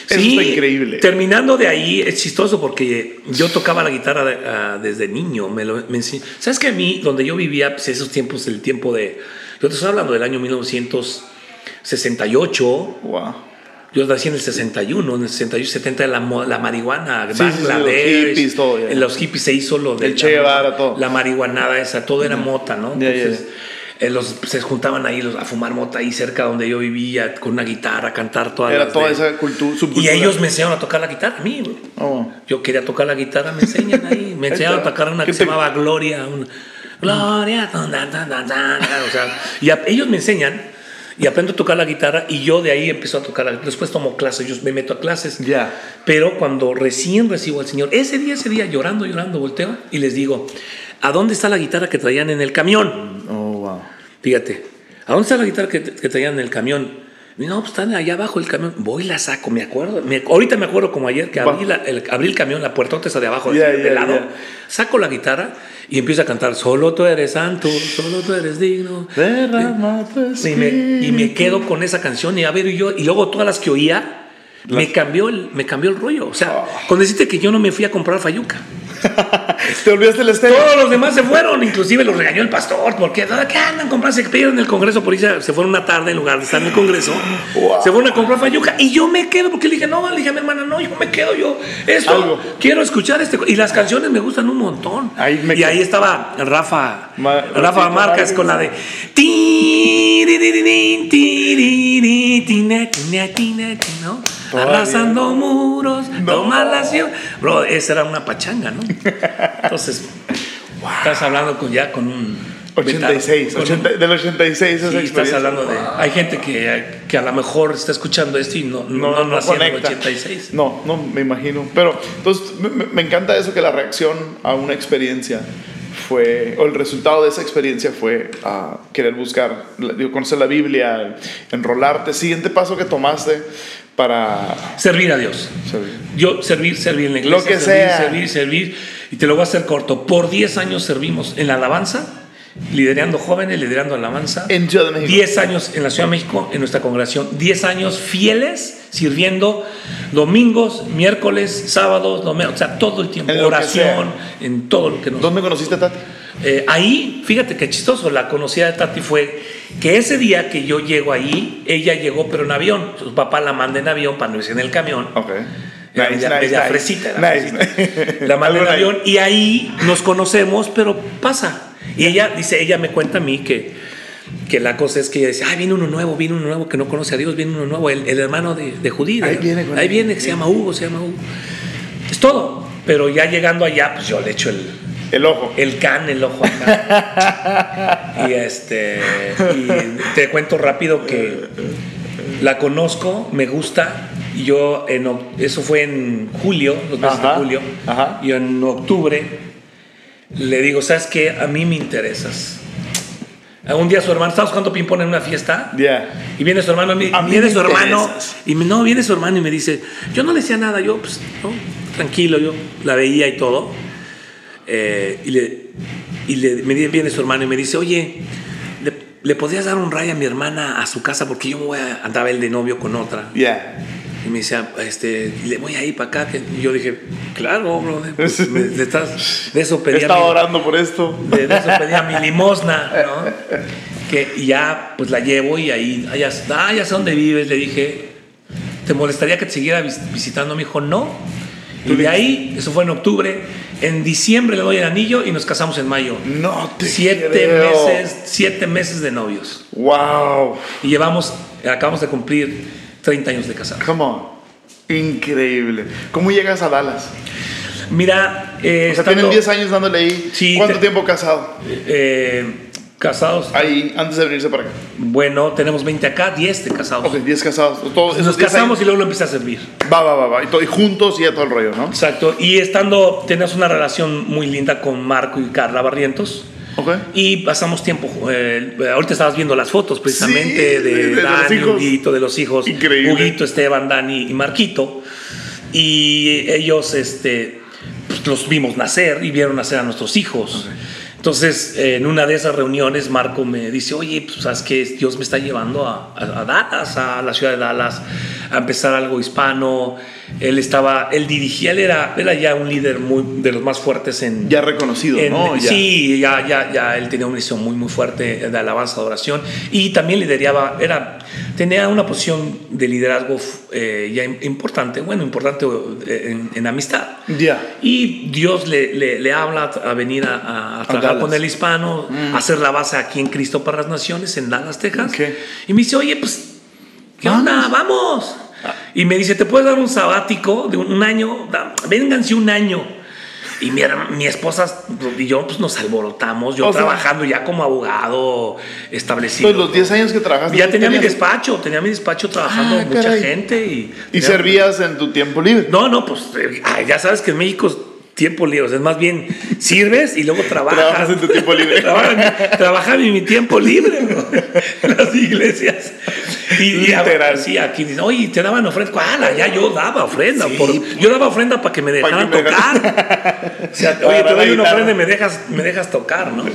Eso Sí, está increíble. Terminando de ahí, es chistoso porque yo tocaba la guitarra ah, desde niño. Me lo, me ¿Sabes que a mí, donde yo vivía, pues esos tiempos, el tiempo de. Yo te estoy hablando del año 1968. Wow. Yo nací en el 61, en el 61, 70, la, la marihuana, sí, los hippies, todo, en los hippies se hizo lo de El Che Guevara, todo. La marihuanada esa, todo era mota, ¿no? Entonces, eh, los, se juntaban ahí los, a fumar mota ahí cerca donde yo vivía con una guitarra, a cantar toda Era toda esa cultura, Y ellos me enseñaron a tocar la guitarra a mí. Oh. Yo quería tocar la guitarra, me enseñan ahí. Me enseñaron a tocar una que se llamaba Gloria. Gloria, o sea, y ellos me enseñan y aprendo a tocar la guitarra y yo de ahí empiezo a tocar. Después tomo clases, yo me meto a clases. Ya. Pero cuando recién recibo al Señor, ese día, ese día, llorando, llorando, volteo y les digo, ¿a dónde está la guitarra que traían en el camión? Oh, wow. Fíjate, ¿a dónde está la guitarra que, que traían en el camión? No, pues están allá abajo el camión. Voy y la saco, me acuerdo. ahorita me acuerdo como ayer que abrí, el, abrí el camión, la puerta está de abajo, de lado. Saco la guitarra y empiezo a cantar. Solo tú eres santo, solo tú eres digno. y, me, y me quedo con esa canción y a ver, y yo, y luego todas las que oía, me cambió, el, me cambió el rollo. O sea, oh. con decirte que yo no me fui a comprar fayuca. Te olvidaste el estéreo. Todos los demás se fueron, inclusive los regañó el pastor, porque ¿qué andan comprando? Se pidieron en el Congreso, por eso se fueron una tarde en lugar de estar en el Congreso. Se fueron a comprar fayuca y yo me quedo, porque le dije, no, le dije a mi hermana, no, yo me quedo, yo, esto, quiero escuchar este. Y las canciones me gustan un montón. y ahí estaba Rafa, Rafa Marcas con la de. ¿no? Arrasando muros, no. la ciudad. Bro, esa era una pachanga, ¿no? Entonces, estás hablando con, ya con un 86, del 86 sí, estás hablando de... Hay gente que, que, a lo mejor está escuchando esto y no, no, no, no en el 86. No, no, me imagino. Pero entonces me, me, encanta eso que la reacción a una experiencia fue, o el resultado de esa experiencia fue a querer buscar, conocer la Biblia, enrolarte. Siguiente paso que tomaste para... Servir a Dios. Yo servir, servir en la iglesia. Lo que servir, sea. Servir, servir. Y te lo voy a hacer corto. Por 10 años servimos en la alabanza, liderando jóvenes, liderando alabanza. En Ciudad de México. 10 años en la Ciudad de México, en nuestra congregación. 10 años fieles, sirviendo domingos, miércoles, sábados, domingos, o sea, todo el tiempo. oración, en todo lo que nos... ¿Dónde conociste a Tati? Eh, ahí, fíjate qué chistoso, la conocida de Tati fue que ese día que yo llego ahí, ella llegó pero en avión. Su papá la manda en avión para no irse en el camión. Ok. Nice, nice, fresita, La manda en avión y ahí nos conocemos, pero pasa. Y ella dice, ella me cuenta a mí que, que la cosa es que ella dice, ah, viene uno nuevo, viene uno nuevo que no conoce a Dios, viene uno nuevo, el, hermano de, de Judí. Ahí viene, ahí viene, que se llama Hugo, se llama Hugo. Es todo. Pero ya llegando allá, pues yo le echo el, el ojo. El can, el ojo acá. y este. Y te cuento rápido que la conozco, me gusta. Y yo, en, eso fue en julio, los meses de julio. Y en octubre le digo, ¿sabes qué? A mí me interesas. Un día su hermano, estamos jugando ping-pong en una fiesta. Y viene su hermano, y viene su hermano. Y no, viene su hermano y me dice, yo no le decía nada, yo, pues, tranquilo, yo la veía y todo. Eh, y le, y le, me viene su hermano y me dice, oye, ¿le, ¿le podrías dar un rayo a mi hermana a su casa? Porque yo me voy a, andaba él de novio con otra. Yeah. Y me decía, este, le voy a ir para acá. Y yo dije, claro, bro, pues, estás, de eso pedía. Estaba orando por esto. De, eso pedía mi limosna, ¿no? Que ya, pues la llevo y ahí, ah, ya, ah, ya sé dónde vives. Le dije, ¿te molestaría que te siguiera visitando? Me dijo, no. Y de ahí, eso fue en octubre, en diciembre le doy el anillo y nos casamos en mayo. No te siete meses, siete meses de novios. Wow. Y llevamos, acabamos de cumplir 30 años de casados. Come on. Increíble. ¿Cómo llegas a Dallas? Mira, eh, o sea, tienen 10 años dándole ahí. Sí, ¿Cuánto tiempo casado? Eh, casados. Ahí, antes de venirse para acá. Bueno, tenemos 20 acá, 10 de casados. Ok, 10 casados. Todos Nos casamos y luego lo empieza a servir. Va, va, va, va. Y, todo, y juntos y ya todo el rollo, ¿no? Exacto. Y estando, tenías una relación muy linda con Marco y Carla Barrientos. Okay. Y pasamos tiempo. Eh, ahorita estabas viendo las fotos precisamente de, de, Dani, de Huguito, de los hijos. Increíble. Huguito, Esteban, Dani y Marquito. Y ellos, este, pues, los vimos nacer y vieron nacer a nuestros hijos. Okay. Entonces, en una de esas reuniones, Marco me dice, oye, pues sabes que Dios me está llevando a, a, a, Dallas, a la ciudad de Dallas, a empezar algo hispano. Él estaba, él dirigía, él era, era ya un líder muy, de los más fuertes en... Ya reconocido, en, ¿no? Ya. Sí, ya, ya, ya, él tenía una misión muy, muy fuerte de alabanza, de oración. Y también lideraba, era tenía una posición de liderazgo eh, ya importante, bueno, importante eh, en, amistad. Ya. Y Dios le, le, habla a venir a, trabajar con el hispano, mm. a hacer la base aquí en Cristo para las Naciones, en Dallas, Texas. Y me dice, oye, pues, ¿qué onda? Vamos. Y me dice, ¿te puedes dar un sabático de un, año? Vénganse un año. Y mi, mi esposa y yo pues, nos alborotamos, yo trabajando ya como abogado establecido. Pues los 10 años que trabajaste. Ya tenía mi despacho, tenía mi despacho trabajando ah, mucha gente. ¿Y, ¿Y servías en tu tiempo libre? No, no, pues eh, ya sabes que en México tiempo libre. es más bien sirves y luego trabajas. Trabajas en tu tiempo libre. Trabajas en mi tiempo libre, en las iglesias. Y, Literal. sí, aquí dicen, oye, te daban ofrenda. ¿Cuál? Ya yo daba ofrenda. yo daba ofrenda para que me dejaran tocar. o sea, oye, te doy una ofrenda y me dejas, me dejas tocar, ¿no?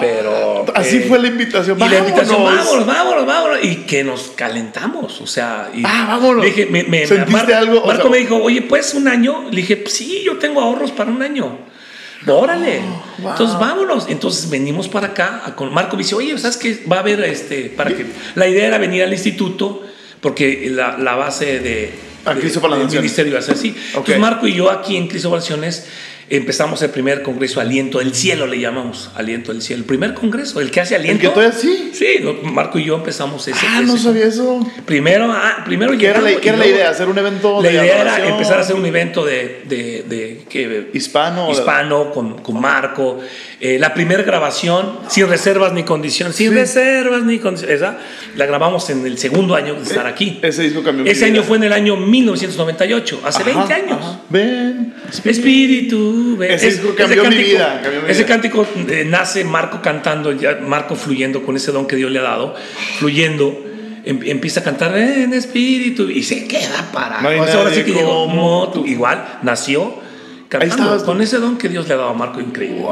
Pero. Así eh, fue la invitación. Y la invitación, vámonos, vámonos, vámonos. Y que nos calentamos. O sea. Y ah, vámonos. Dije, me, me, ¿Sentiste algo? Marco me dijo, oye, pues un año. Le dije, sí, yo tengo ahorros para un año. Órale. Oh, Entonces vámonos. Entonces venimos para acá. Con Marco me dice, oye, ¿sabes qué? Va a haber este. Para que. La idea era venir al instituto, porque la, la base de. A Cristo para las ministerio iba a ser así. Entonces Marco y yo aquí en Cristo Naciones empezamos el primer congreso Aliento del Cielo, le llamamos Aliento del Cielo. El primer congreso, el que hace aliento. ¿El que estoy así? Sí, Marco y yo empezamos ese. Ah, no sabía eso. Primero, ah, primero ¿Qué, era la, ¿qué era la, idea? ¿Hacer un evento la de La idea era empezar a hacer un evento de, de, de, ¿qué? hispano. Hispano, con, con Marco. Eh, la primera grabación, sin reservas ni condiciones, sin reservas ni condiciones, esa la grabamos en el segundo año de estar aquí. Ese disco cambió. Ese año fue en el año 1998, hace 20 años. Ven, espíritu, ven. Ese disco cambió, mi, vida, Ese cántico eh, nace Marco cantando, ya Marco fluyendo con ese don que Dios le ha dado, fluyendo em, empieza a cantar en espíritu y se queda para. ahora sí que llegó igual nació cantando con ese don que Dios le ha dado a Marco increíble.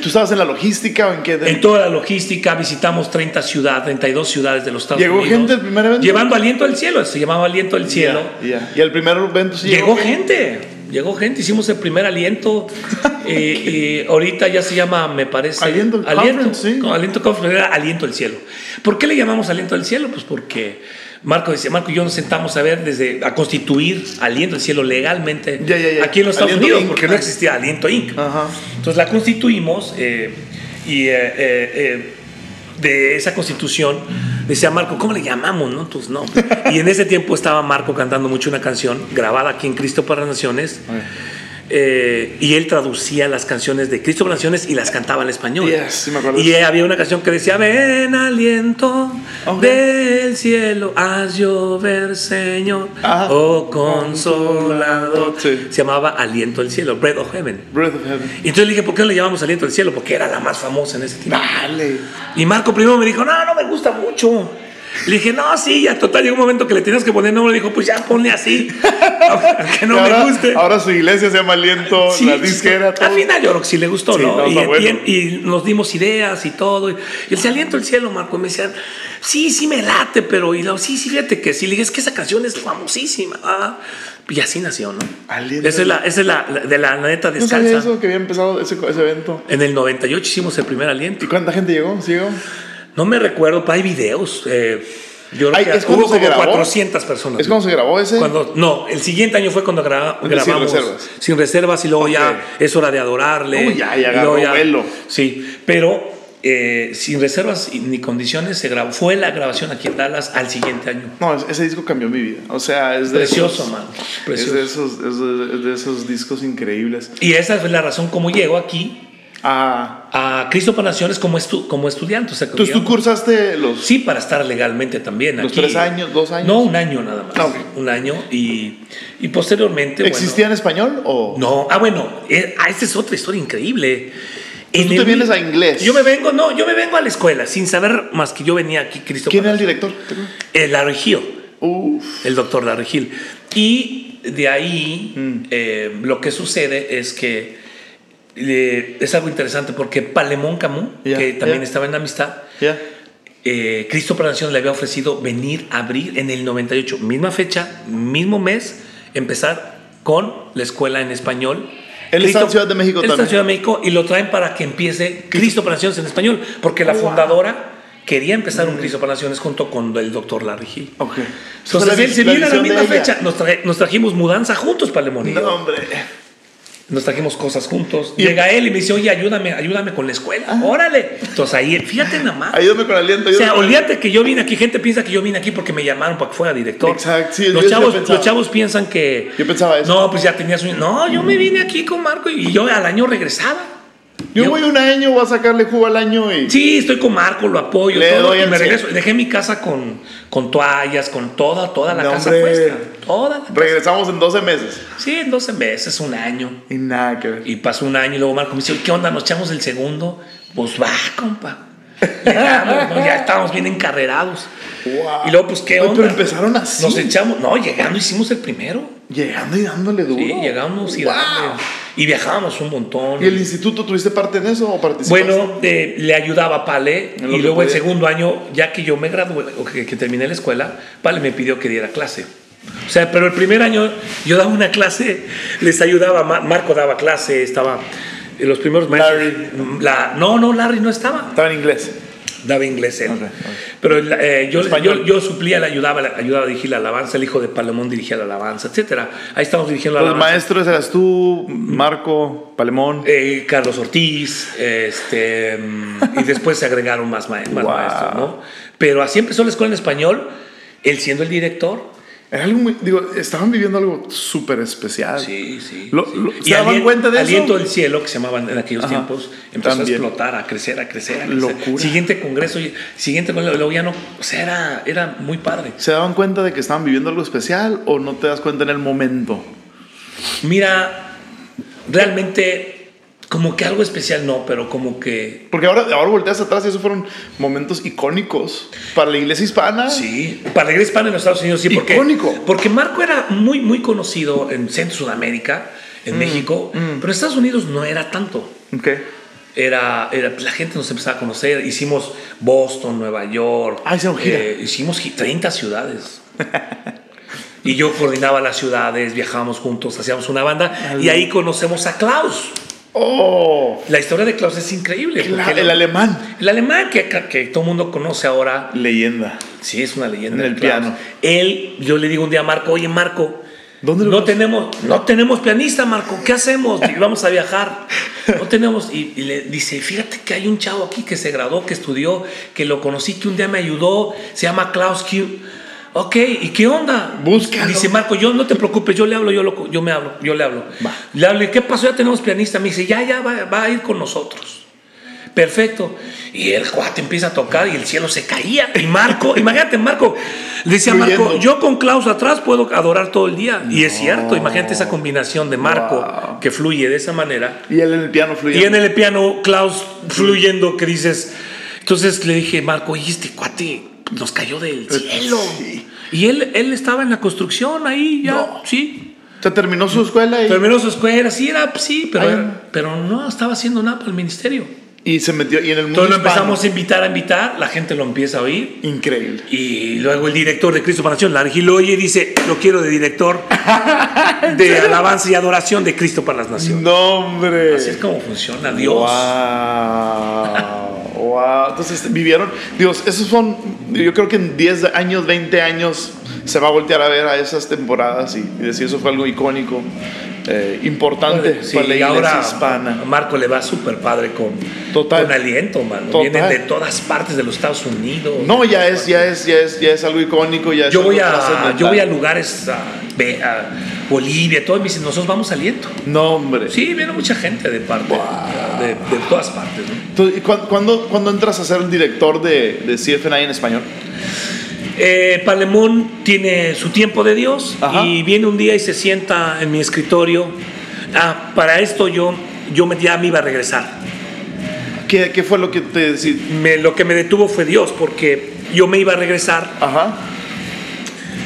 ¿Tú estabas en la logística o en qué? En toda la logística, visitamos 30 ciudades, 32 ciudades de los Estados Llegó Unidos. ¿Llegó gente el primer evento? Llevando aliento al cielo, se llamaba aliento al cielo. ¿Y el primer evento sí llegó, gente? Llegó gente, hicimos el primer aliento. eh, eh, ahorita ya se llama, me parece. Aliento, aliento, sí. aliento, aliento al cielo. ¿Por qué le llamamos aliento al cielo? Pues porque Marco dice, Marco y yo nos sentamos a ver desde a constituir Aliento del Cielo legalmente aquí en los Estados Unidos, porque no existía Aliento Inc. Entonces la constituimos eh, y eh, eh, de esa constitución decía Marco, ¿cómo le llamamos? No? Entonces, no. Y en ese tiempo estaba Marco cantando mucho una canción grabada aquí en Cristo para las Naciones. Eh, y él traducía las canciones de Cristo Naciones y las cantaba en español. y había una canción que decía, ven aliento del cielo, haz llover Señor, oh consolador. Se llamaba Aliento del cielo, Breath of Heaven. Y entonces le dije, ¿por qué no le llamamos Aliento del cielo? Porque era la más famosa en ese tiempo. Y Marco primero me dijo, no, no me gusta mucho. Le dije, no, sí, ya total, llegó un momento que le tienes que poner nombre. Le dijo, pues ya ponle así, aunque no me guste. Ahora su iglesia se llama Aliento, la disquera, todo. Al final yo creo que sí le gustó, ¿no? y, nos dimos ideas y todo. Y, él se aliento el cielo, Marco. Y me decían, sí, sí me late, pero. Y sí, sí, fíjate que sí. Le dije, es que esa canción es famosísima. Ah, y así nació, ¿no? Aliento. Esa es la, esa es la, de la neta descalza. ¿No sabía eso que había empezado ese, ese, evento? En el 98 hicimos el primer aliento. ¿Y cuánta gente llegó? ¿Sí llegó? No me recuerdo, pero hay videos. Eh, yo creo que hubo como 400 personas. ¿Es cuando se grabó ese? Cuando, no, el siguiente año fue cuando grabamos. Sin reservas. Sin reservas y luego ya es hora de adorarle. Uy, ya, ya agarró ya, Sí, pero eh, sin reservas ni condiciones se grabó. Fue la grabación aquí en Dallas al siguiente año. No, ese disco cambió mi vida. O sea, es de Precioso, man. Precioso. Es de, esos, es de esos discos increíbles. Y esa es la razón como llego aquí a, a Cristo para Naciones como, estu, como estudiante. O Entonces tú cursaste los... Sí, para estar legalmente también. ¿Los tres años, dos años? No, un año nada más. Ah, un año y, y posteriormente... ¿Existía en español o...? No, ah bueno, eh, ah, esta es otra historia increíble. ¿Tú te vienes a inglés? Yo me vengo, no, yo me vengo a la escuela sin saber más que yo venía aquí, Cristo. ¿Quién era el director? El Larry El doctor Larry Y de ahí mm. eh, lo que sucede es que es algo interesante porque Palemón Camus, que también estaba en amistad, eh, Cristo para Nación le había ofrecido venir a abrir en el 98, misma fecha, mismo mes, empezar con la escuela en español. Él está en Ciudad de México también. está en Ciudad de México y lo traen para que empiece Cristo para Naciones en español, porque la fundadora quería empezar un Cristo para Naciones junto con el doctor Larry Hill. Ok. Entonces él se viene a la misma fecha. Nos, nos trajimos mudanza juntos para Lemón y yo. No, hombre. Nos trajimos cosas juntos. Y- Llega él y me dice, oye, ayúdame, ayúdame con la escuela. Órale. Entonces ahí, fíjate nada más. Ayúdame con aliento. O sea, ayúdame olvídate que yo vine aquí. Gente piensa que yo vine aquí porque me llamaron para que fuera director. Exacto, sí, los, chavos, los chavos piensan que. Yo pensaba eso. No, pues ya tenías un. No, yo me vine aquí con Marco y yo al año regresaba. Yo, Yo- voy un año, voy a sacarle jugo al año y. Sí, estoy con Marco, lo apoyo. Le todo, doy y me regreso. Dejé mi casa con, con toallas, con toda, toda la No, casa hombre. puesta. Toda la casa. Regresamos en 12 meses. Sí, en 12 meses, un año. Y nada que ver. Y pasó un año y luego Marco me dice, ¿qué onda? ¿Nos echamos el segundo? Pues va, compa. Llegamos, ¿no? ya estábamos bien encarrerados. Wow. Y luego, pues, ¿qué onda? Pero empezaron así. Nos echamos, no, llegando hicimos el primero. Llegando y dándole duro. Sí, llegamos y Wow. dándole. Y viajábamos un montón. ¿Y el instituto tuviste parte en eso o participaste? Bueno, eh, le ayudaba a Pale y luego el segundo año, ya que yo me gradué o que, que terminé la escuela, Pale me pidió que diera clase. O sea, pero el primer año yo daba una clase, les ayudaba, Ma- Marco daba clase, estaba los primeros maestros. La, no, no, Larry no estaba, Estaba en inglés. daba inglés él. Pero eh, yo, yo, yo suplía, le ayudaba, le ayudaba a dirigir la alabanza, el hijo de Palemón dirigía la alabanza, etcétera. Ahí estamos dirigiendo la Los alabanza. maestros eras tú, Marco, Palemón. Eh, Carlos Ortiz, este, mm, y después se agregaron más, ma- más Wow. maestros, ¿no? Pero así empezó la escuela en español, él siendo el director. Era algo muy. Digo, estaban viviendo algo súper especial. Sí, sí. Lo- sí. lo- ¿se daban alien- cuenta de eso? Aliento del Cielo, que se llamaban en aquellos Ajá. tiempos, empezó También. a explotar, a crecer, a crecer, a crecer. Locura. Siguiente congreso, siguiente congreso, luego ya no, o sea, era, era muy padre. ¿Se daban cuenta de que estaban viviendo algo especial o no te das cuenta en el momento? Mira, realmente, como que algo especial no, pero como que Porque ahora, ahora volteas atrás y esos fueron momentos icónicos para la iglesia hispana. Sí, para la iglesia hispana en los Estados Unidos sí, porque, Icónico. porque Marco era muy, muy conocido en Centro Sudamérica, en Mm, México, pero en Estados Unidos no era tanto. Ok. Era, era, la gente nos empezaba a conocer. Hicimos Boston, Nueva York. Ah, hicieron gira. eh, hicimos gi- 30 ciudades. y yo coordinaba las ciudades, viajábamos juntos, hacíamos una banda. Y ahí conocemos a Klaus. Oh, La historia de Klaus es increíble. la- el alemán. el alemán que, que todo el mundo conoce ahora. Leyenda. Sí, es una leyenda. En el Klaus. piano. Él, yo le digo un día a Marco, oye Marco, ¿Dónde lo no tenemos, no tenemos pianista, Marco, ¿qué hacemos? Vamos a viajar. No tenemos. Y, y le dice, fíjate que hay un chavo aquí que se graduó, que estudió, que lo conocí, que un día me ayudó, se llama Klaus Q. Ok, ¿y qué onda? Búscalo. Dice Marco, yo no te preocupes, yo le hablo, yo, lo, yo me hablo, yo le hablo. Va. Le hablo, ¿y qué pasó? Ya tenemos pianista. Me dice, ya, ya, va, va a ir con nosotros. Perfecto. Y el cuate empieza a tocar y el cielo se caía. Y Marco, imagínate, Marco, le decía a Marco, Fluyendo. yo con Klaus atrás puedo adorar todo el día. Y es cierto, imagínate esa combinación de Marco Wow. que fluye de esa manera. Y él en el piano fluyendo. Y en el piano, Klaus fluyendo, que dices. Entonces le dije, Marco, oye, este cuate nos cayó del cielo. Sí. Y él, él estaba en la construcción ahí, ya, No. sí. O sea, terminó su escuela y, Terminó su escuela, sí, era, sí, pero, pero no estaba haciendo nada para el ministerio. y se metió. Y en el mundo Entonces lo hispano. empezamos a invitar a invitar, la gente lo empieza a oír. Increíble. Y luego el director de Cristo para Nación, Larry lo oye y dice, lo quiero de director de alabanza y adoración de Cristo para las Naciones. No, hombre. Así es como funciona Dios. Wow. Wow. Entonces vivieron. Dios, esos son. Yo creo que en 10 años, 20 años se va a voltear a ver a esas temporadas y, y decir eso fue algo icónico, eh, importante Sí, para la iglesia ahora hispana. a Marco le va súper padre con, Total. con aliento, mano. Total. Vienen de todas partes de los Estados Unidos. No, ya es, ya es, ya es, ya es algo icónico. Ya Yo voy, a, yo voy a lugares, a, a Bolivia, todo, y me dicen, nosotros vamos a aliento. No, hombre. Sí, viene mucha gente de parte, de, de todas partes. ¿no? Entonces, ¿y cuán- ¿cuándo, cuándo entras a ser el director de, de CFNI en español? Eh, Palemón tiene su tiempo de Dios Ajá. y viene un día y se sienta en mi escritorio. Ah, para esto yo, yo me, ya me iba a regresar. ¿Qué, qué fue lo que te decís? Me- lo que me detuvo fue Dios, porque yo me iba a regresar. Ajá.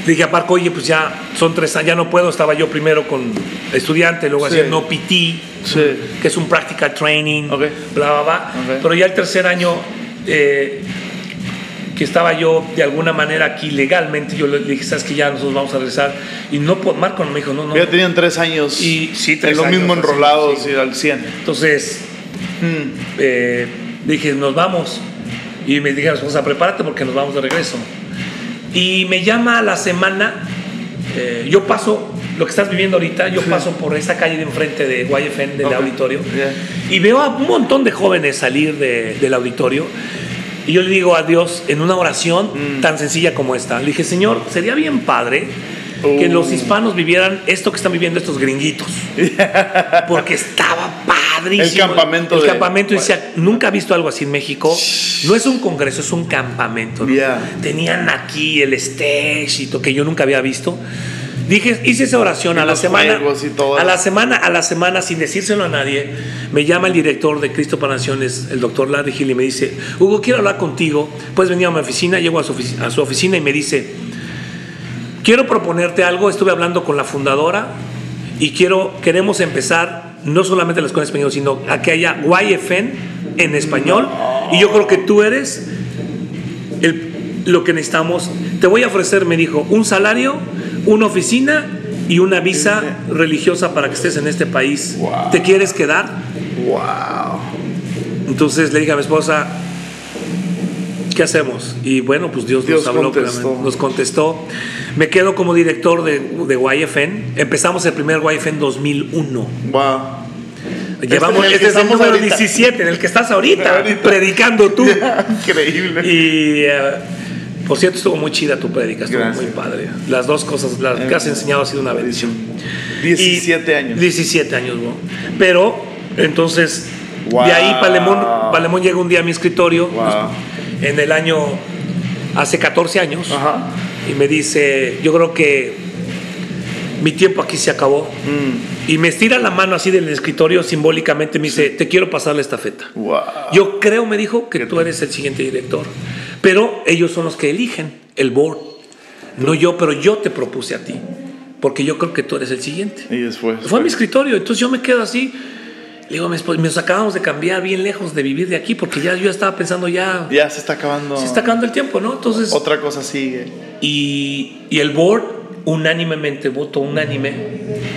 Le dije a Marco, oye, pues ya son tres años, ya no puedo. Estaba yo primero con estudiante, luego Sí. haciendo PT, Sí. que es un practical training, Ok. bla, bla, bla. Ok. Pero ya el tercer año eh, que estaba yo de alguna manera aquí legalmente, yo le dije, sabes que ya nosotros vamos a regresar. Y no, Marco me dijo, no, no. Ya tenían tres años Y sí, tres en lo mismo enrolados sí. y al 100. Entonces Mm. eh, dije, nos vamos. Y me dije a mi esposa, prepárate porque nos vamos de regreso. Y me llama a la semana, eh, yo paso, lo que estás viviendo ahorita, yo paso por esa calle de enfrente de YFN, del Ok. auditorio, Yeah. y veo a un montón de jóvenes salir de- del auditorio. Y yo le digo a Dios en una oración Mm. tan sencilla como esta. Le dije, Señor, sería bien padre que los hispanos vivieran esto que están viviendo estos gringuitos. Porque estaba padrísimo. El campamento El de- campamento. Y decía, nunca he visto algo así en México. No es un congreso, es un campamento. ¿no? Yeah. Tenían aquí el stage y todo que yo nunca había visto. Dije, hice esa oración a la semana. A la semana, a la semana, sin decírselo a nadie, me llama el director de Cristo para Naciones, el doctor Larry Hill, y me dice, Hugo, quiero hablar contigo. Puedes venir a mi oficina, llego a su, ofici- a su oficina y me dice, quiero proponerte algo, estuve hablando con la fundadora y quiero, queremos empezar no solamente la escuela en español, sino a que haya YFN en español. Y yo creo que tú eres el- lo que necesitamos. Te voy a ofrecer, me dijo, un salario, una oficina y una visa religiosa para que estés en este país. Wow. ¿Te quieres quedar? Wow. Entonces le dije a mi esposa, ¿qué hacemos? Y bueno, pues Dios, Dios nos habló, contestó. nos contestó. Me quedo como director de, de YFN. Empezamos el primer YFN 2001. Wow. Llevamos, este que es el número ahorita. 17, en el que estás ahorita, Ahorita. predicando tú. Increíble. Y eh, por cierto, estuvo muy chida tu prédica, estuvo Gracias. muy padre. Las dos cosas, las que has enseñado ha sido una bendición. 17 Y- años. 17 años, ¿no? Pero, entonces, Wow. de ahí Palemón, Palemón llega un día a mi escritorio, Wow. en el año, hace 14 años, Ajá. y me dice, yo creo que mi tiempo aquí se acabó. Mm. Y me estira la mano así del escritorio simbólicamente, me dice, te quiero pasar la estafeta. Wow. Yo creo, me dijo, que tú eres el siguiente director. Pero ellos son los que eligen, el board. No yo, pero yo te propuse a ti. Porque yo creo que tú eres el siguiente. Y después. Fue a mi escritorio, entonces yo me quedo así. Le digo a mi esposa, nos acabamos de cambiar bien lejos de vivir de aquí, porque ya yo estaba pensando ya, Ya se está acabando. se está acabando el tiempo, ¿no? Entonces, Otra cosa sigue. y, y el board, unánimemente, voto unánime,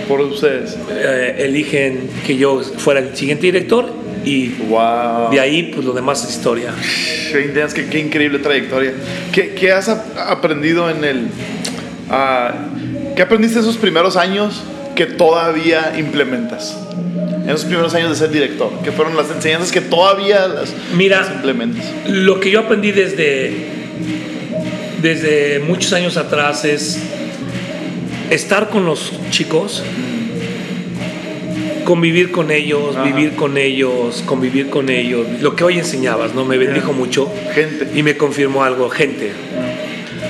Por ustedes. eh, eligen que yo fuera el siguiente director y Wow. de ahí, pues lo demás es historia. 20 años, qué, qué increíble trayectoria. ¿Qué, qué has ap- aprendido en el... ah, ¿Qué aprendiste esos primeros años que todavía implementas? En esos primeros años de ser director. ¿Qué fueron las enseñanzas que todavía las, Mira. las implementas? Lo que yo aprendí desde, desde muchos años atrás es estar con los chicos, convivir con ellos, Ajá. vivir con ellos, convivir con ellos. Lo que hoy enseñabas, ¿no? Me bendijo Yeah. mucho Gente. y me confirmó algo, gente.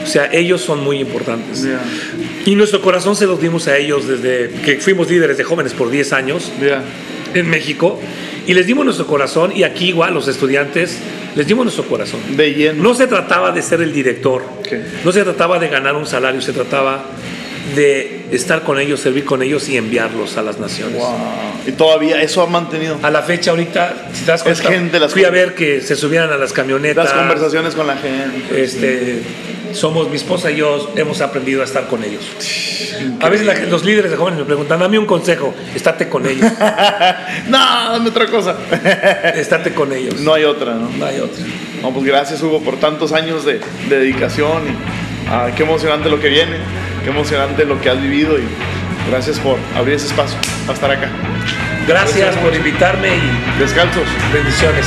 O sea, ellos son muy importantes. Ya. Y nuestro corazón se los dimos a ellos desde que fuimos líderes de jóvenes por 10 años en México. Y les dimos nuestro corazón y aquí igual los estudiantes les dimos nuestro corazón. De lleno. No se trataba de ser el director, Ok. no se trataba de ganar un salario, se trataba de estar con ellos, servir con ellos y enviarlos a las naciones. Wow. Y todavía eso ha mantenido. A la fecha ahorita, si te das Es gente, las fui a ver que se subieran a las camionetas. Las conversaciones con la gente. Este, somos mi esposa y yo hemos aprendido a estar con ellos. A veces la- los líderes de jóvenes me preguntan, dame un consejo, estate con ellos, no, dame otra cosa. estate con ellos. no hay otra, ¿no? No hay otra. No, pues gracias Hugo por tantos años de, de dedicación y ah, qué emocionante lo que viene, qué emocionante lo que has vivido y gracias por abrir ese espacio para estar acá. Gracias por invitarme y Descalzos. bendiciones.